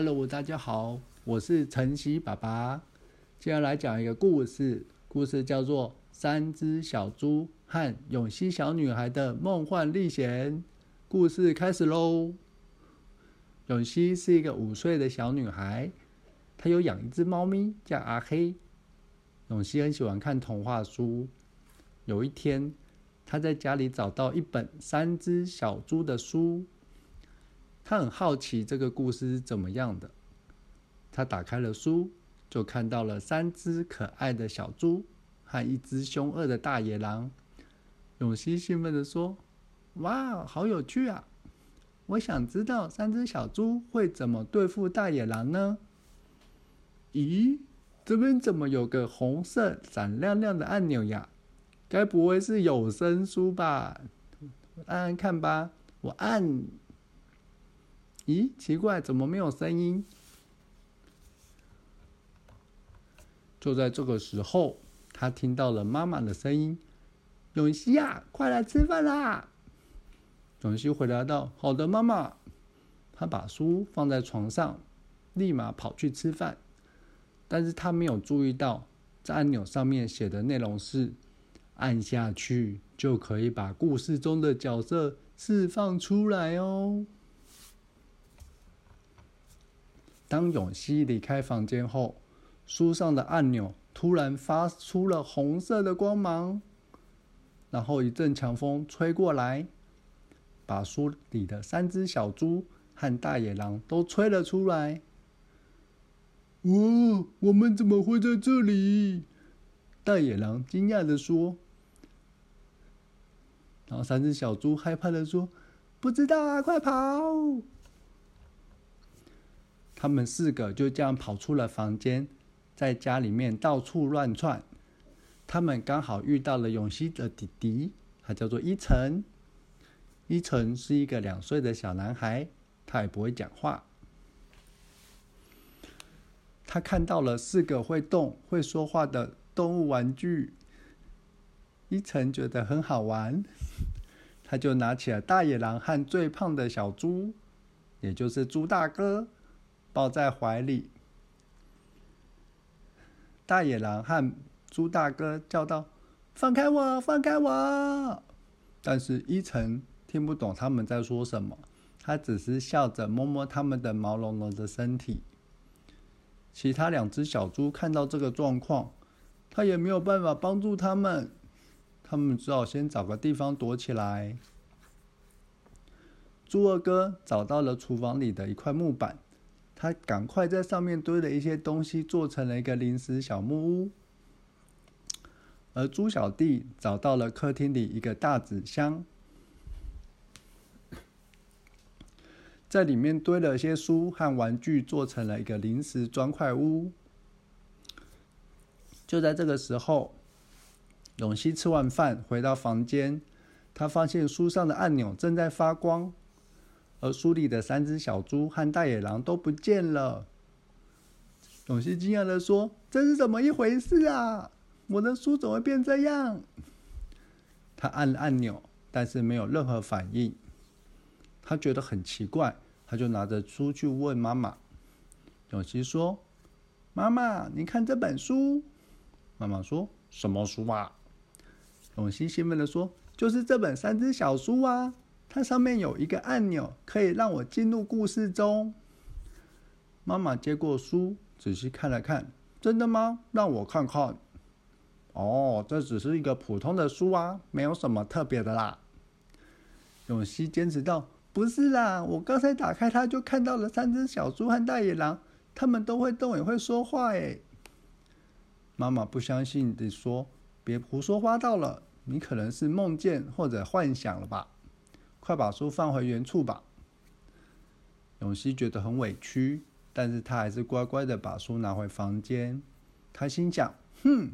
Hello，大家好，我是晨曦爸爸。接下来讲一个故事，故事叫做《三只小猪和永熙小女孩的梦幻历险》。故事开始喽。永熙是一个五岁的小女孩，她有养一只猫咪叫阿黑。永熙很喜欢看童话书。有一天，她在家里找到一本《三只小猪》的书。他很好奇这个故事是怎么样的。他打开了书，就看到了三只可爱的小猪和一只凶恶的大野狼。永熙兴奋地说：“哇，好有趣啊！我想知道三只小猪会怎么对付大野狼呢？”咦，这边怎么有个红色闪亮亮的按钮呀？该不会是有声书吧？按按看吧，我按。咦，奇怪，怎么没有声音？就在这个时候，他听到了妈妈的声音：“永熙呀，快来吃饭啦！”永熙回答道：“好的，妈妈。”他把书放在床上，立马跑去吃饭。但是他没有注意到，在按钮上面写的内容是：按下去就可以把故事中的角色释放出来哦。当永熙离开房间后，书上的按钮突然发出了红色的光芒，然后一阵强风吹过来，把书里的三只小猪和大野狼都吹了出来。哇！我们怎么会在这里？大野狼惊讶的说。然后三只小猪害怕的说：“不知道啊，快跑！”他们四个就这样跑出了房间，在家里面到处乱窜。他们刚好遇到了永熙的弟弟，他叫做伊晨。伊晨是一个两岁的小男孩，他也不会讲话。他看到了四个会动、会说话的动物玩具，伊晨觉得很好玩，他就拿起了大野狼和最胖的小猪，也就是猪大哥。抱在怀里，大野狼和猪大哥叫道：“放开我，放开我！”但是伊晨听不懂他们在说什么，他只是笑着摸摸他们的毛茸茸的身体。其他两只小猪看到这个状况，他也没有办法帮助他们，他们只好先找个地方躲起来。猪二哥找到了厨房里的一块木板。他赶快在上面堆了一些东西，做成了一个临时小木屋。而猪小弟找到了客厅里一个大纸箱，在里面堆了些书和玩具，做成了一个临时砖块屋。就在这个时候，永熙吃完饭回到房间，他发现书上的按钮正在发光。而书里的三只小猪和大野狼都不见了。永熙惊讶的说：“这是怎么一回事啊？我的书怎么会变这样？”他按了按钮，但是没有任何反应。他觉得很奇怪，他就拿着书去问妈妈。永熙说：“妈妈，你看这本书。”妈妈说：“什么书啊？”永熙兴奋的说：“就是这本三只小猪啊。”它上面有一个按钮，可以让我进入故事中。妈妈接过书，仔细看了看，真的吗？让我看看。哦，这只是一个普通的书啊，没有什么特别的啦。永熙坚持道：“不是啦，我刚才打开它，就看到了三只小猪和大野狼，它们都会动，也会说话。”哎，妈妈不相信的说：“别胡说八道了，你可能是梦见或者幻想了吧。”快把书放回原处吧。永熙觉得很委屈，但是他还是乖乖的把书拿回房间。他心想：“哼，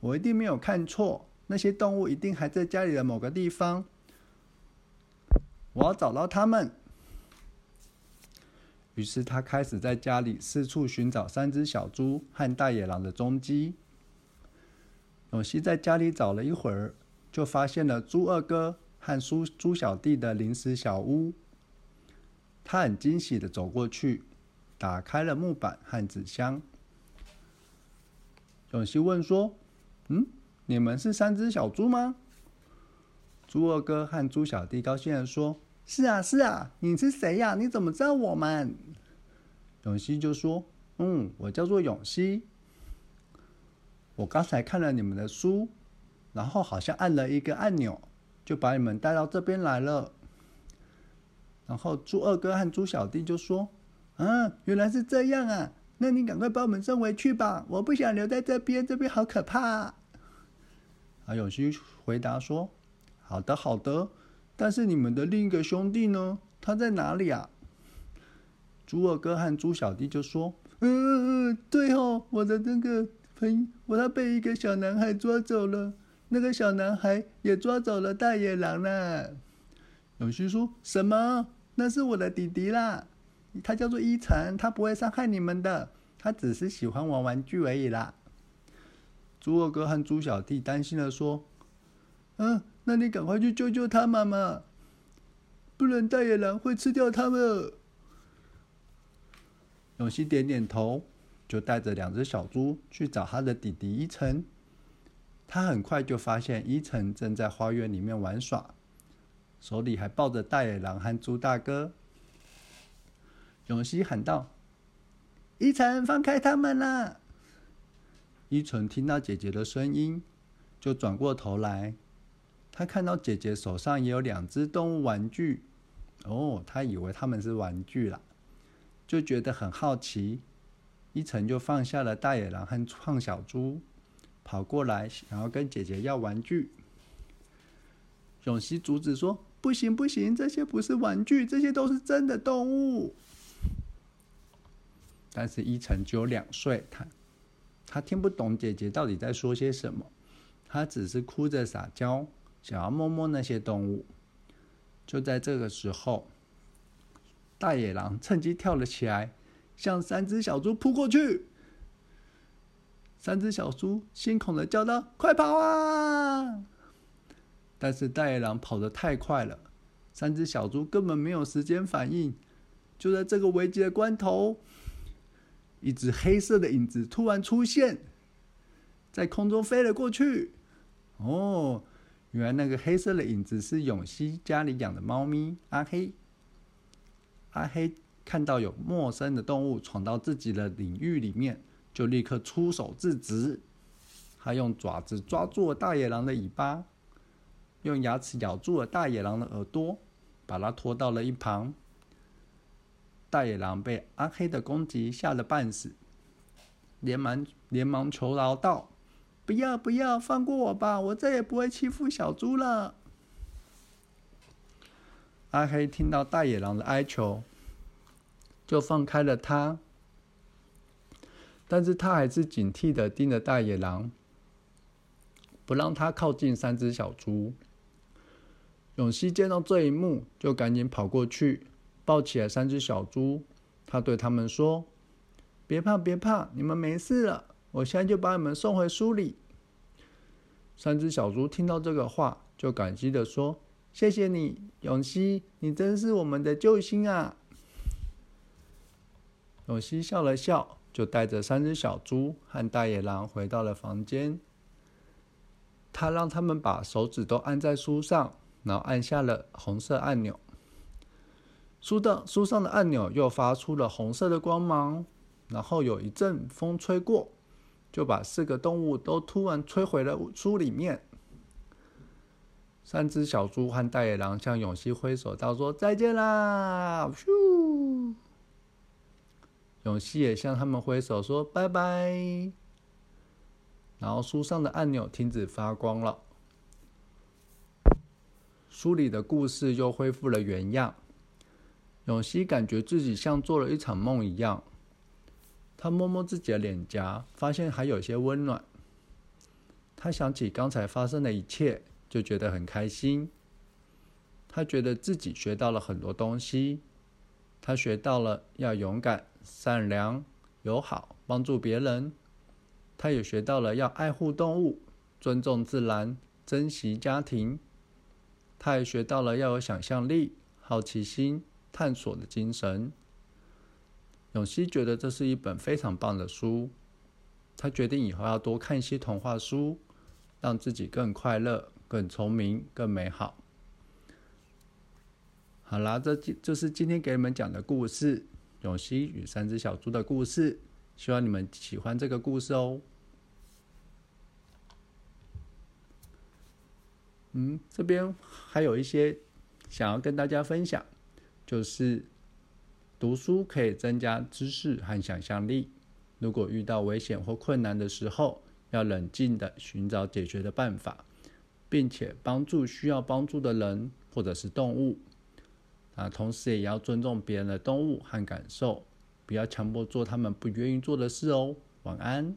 我一定没有看错，那些动物一定还在家里的某个地方。我要找到他们。”于是他开始在家里四处寻找三只小猪和大野狼的踪迹。永熙在家里找了一会儿，就发现了猪二哥。和猪猪小弟的临时小屋，他很惊喜的走过去，打开了木板和纸箱。永熙问说：“嗯，你们是三只小猪吗？”猪二哥和猪小弟高兴的说：“是啊，是啊，你是谁呀？你怎么知道我们？”永熙就说：“嗯，我叫做永熙。我刚才看了你们的书，然后好像按了一个按钮，就把你们带到这边来了。”然后猪二哥和猪小弟就说：“啊，原来是这样啊！那你赶快把我们送回去吧，我不想留在这边，这边好可怕。”啊，永熙回答说。好的，好的。但是你们的另一个兄弟呢？他在哪里啊？猪二哥和猪小弟就说：“嗯嗯嗯，对哦，我的那个朋，我他被一个小男孩抓走了。那个小男孩也抓走了大野狼呢。”永熙说什么？那是我的弟弟啦，他叫做依晨，他不会伤害你们的，他只是喜欢玩玩具而已啦。猪二哥和猪小弟担心的说：“嗯。”那你赶快去救救他妈妈，不然大野狼会吃掉他们。永熙点点头，就带着两只小猪去找他的弟弟伊晨。他很快就发现伊晨正在花园里面玩耍，手里还抱着大野狼和猪大哥。永熙喊道：“伊晨，放开他们啦！”伊晨听到姐姐的声音，就转过头来。他看到姐姐手上也有两只动物玩具，哦，他以为他们是玩具啦，就觉得很好奇。一层就放下了大野狼和胖小猪，跑过来想要跟姐姐要玩具。永熙阻止说：“不行不行，这些不是玩具，这些都是真的动物。”但是一层只有两岁，他他听不懂姐姐到底在说些什么，他只是哭着撒娇。想要摸摸那些动物，就在这个时候，大野狼趁机跳了起来，向三只小猪扑过去。三只小猪惊恐的叫道：“快跑啊！”但是大野狼跑得太快了，三只小猪根本没有时间反应。就在这个危机的关头，一只黑色的影子突然出现，在空中飞了过去。哦。原来那个黑色的影子是永熙家里养的猫咪阿黑。阿黑看到有陌生的动物闯到自己的领域里面，就立刻出手制止。他用爪子抓住了大野狼的尾巴，用牙齿咬住了大野狼的耳朵，把它拖到了一旁。大野狼被阿黑的攻击吓得半死，连忙连忙求饶道。不要不要，放过我吧！我再也不会欺负小猪了。阿黑听到大野狼的哀求，就放开了他，但是他还是警惕的盯着大野狼，不让他靠近三只小猪。永熙见到这一幕，就赶紧跑过去，抱起了三只小猪。他对他们说：“别怕，别怕，你们没事了。”我现在就把你们送回书里。三只小猪听到这个话，就感激的说：“谢谢你，永熙，你真是我们的救星啊！”永熙笑了笑，就带着三只小猪和大野狼回到了房间。他让他们把手指都按在书上，然后按下了红色按钮。书的书上的按钮又发出了红色的光芒，然后有一阵风吹过。就把四个动物都突然吹回了书里面。三只小猪和大野狼向永熙挥手道：“说再见啦！”咻，永熙也向他们挥手说：“拜拜。”然后书上的按钮停止发光了，书里的故事又恢复了原样。永熙感觉自己像做了一场梦一样。他摸摸自己的脸颊，发现还有些温暖。他想起刚才发生的一切，就觉得很开心。他觉得自己学到了很多东西。他学到了要勇敢、善良、友好，帮助别人。他也学到了要爱护动物、尊重自然、珍惜家庭。他也学到了要有想象力、好奇心、探索的精神。永熙觉得这是一本非常棒的书，他决定以后要多看一些童话书，让自己更快乐、更聪明、更美好。好啦，这就是今天给你们讲的故事《永熙与三只小猪》的故事，希望你们喜欢这个故事哦。嗯，这边还有一些想要跟大家分享，就是读书可以增加知识和想象力。如果遇到危险或困难的时候，要冷静的寻找解决的办法，并且帮助需要帮助的人或者是动物。啊，同时也要尊重别人的动物和感受，不要强迫做他们不愿意做的事哦。晚安。